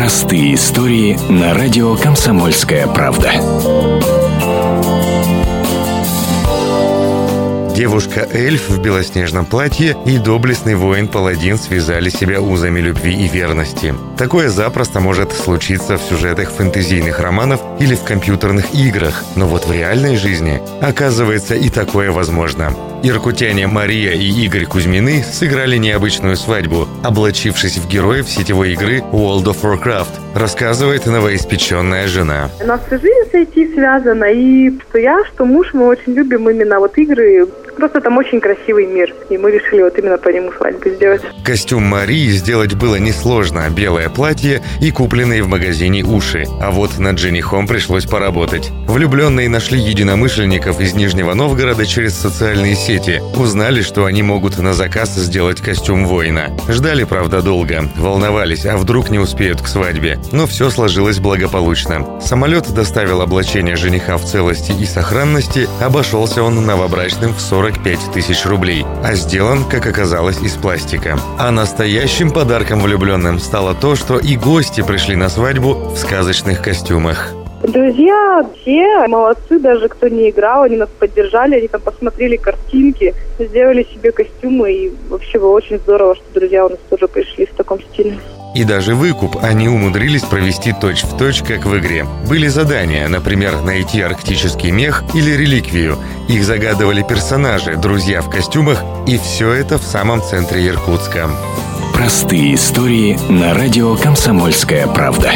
Простые истории на радио «Комсомольская правда». Девушка-эльф в белоснежном платье и доблестный воин-паладин связали себя узами любви и верности. Такое запросто может случиться в сюжетах фэнтезийных романов или в компьютерных играх, но вот в реальной жизни, оказывается, и такое возможно. Иркутяне Мария и Игорь Кузьмины сыграли необычную свадьбу, облачившись в героев сетевой игры World of Warcraft, рассказывает новоиспеченная жена. У нас всю жизнь с IT связана, и что я, что муж, мы очень любим именно вот игры Просто там очень красивый мир, и мы решили вот именно по нему свадьбу сделать. Костюм Марии сделать было несложно. Белое платье и купленные в магазине уши. А вот над женихом пришлось поработать. Влюбленные нашли единомышленников из Нижнего Новгорода через социальные сети. Узнали, что они могут на заказ сделать костюм воина. Ждали, правда, долго. Волновались, а вдруг не успеют к свадьбе. Но все сложилось благополучно. Самолет доставил облачение жениха в целости и сохранности. Обошелся он новобрачным в 40 45 тысяч рублей, а сделан, как оказалось, из пластика. А настоящим подарком влюбленным стало то, что и гости пришли на свадьбу в сказочных костюмах. Друзья все молодцы, даже кто не играл, они нас поддержали, они там посмотрели картинки, сделали себе костюмы, и вообще было очень здорово, что друзья у нас тоже пришли в таком стиле. И даже выкуп они умудрились провести точь-в-точь, как в игре. Были задания, например, найти арктический мех или реликвию. Их загадывали персонажи, друзья в костюмах, и все это в самом центре Иркутска. Простые истории на радио «Комсомольская правда».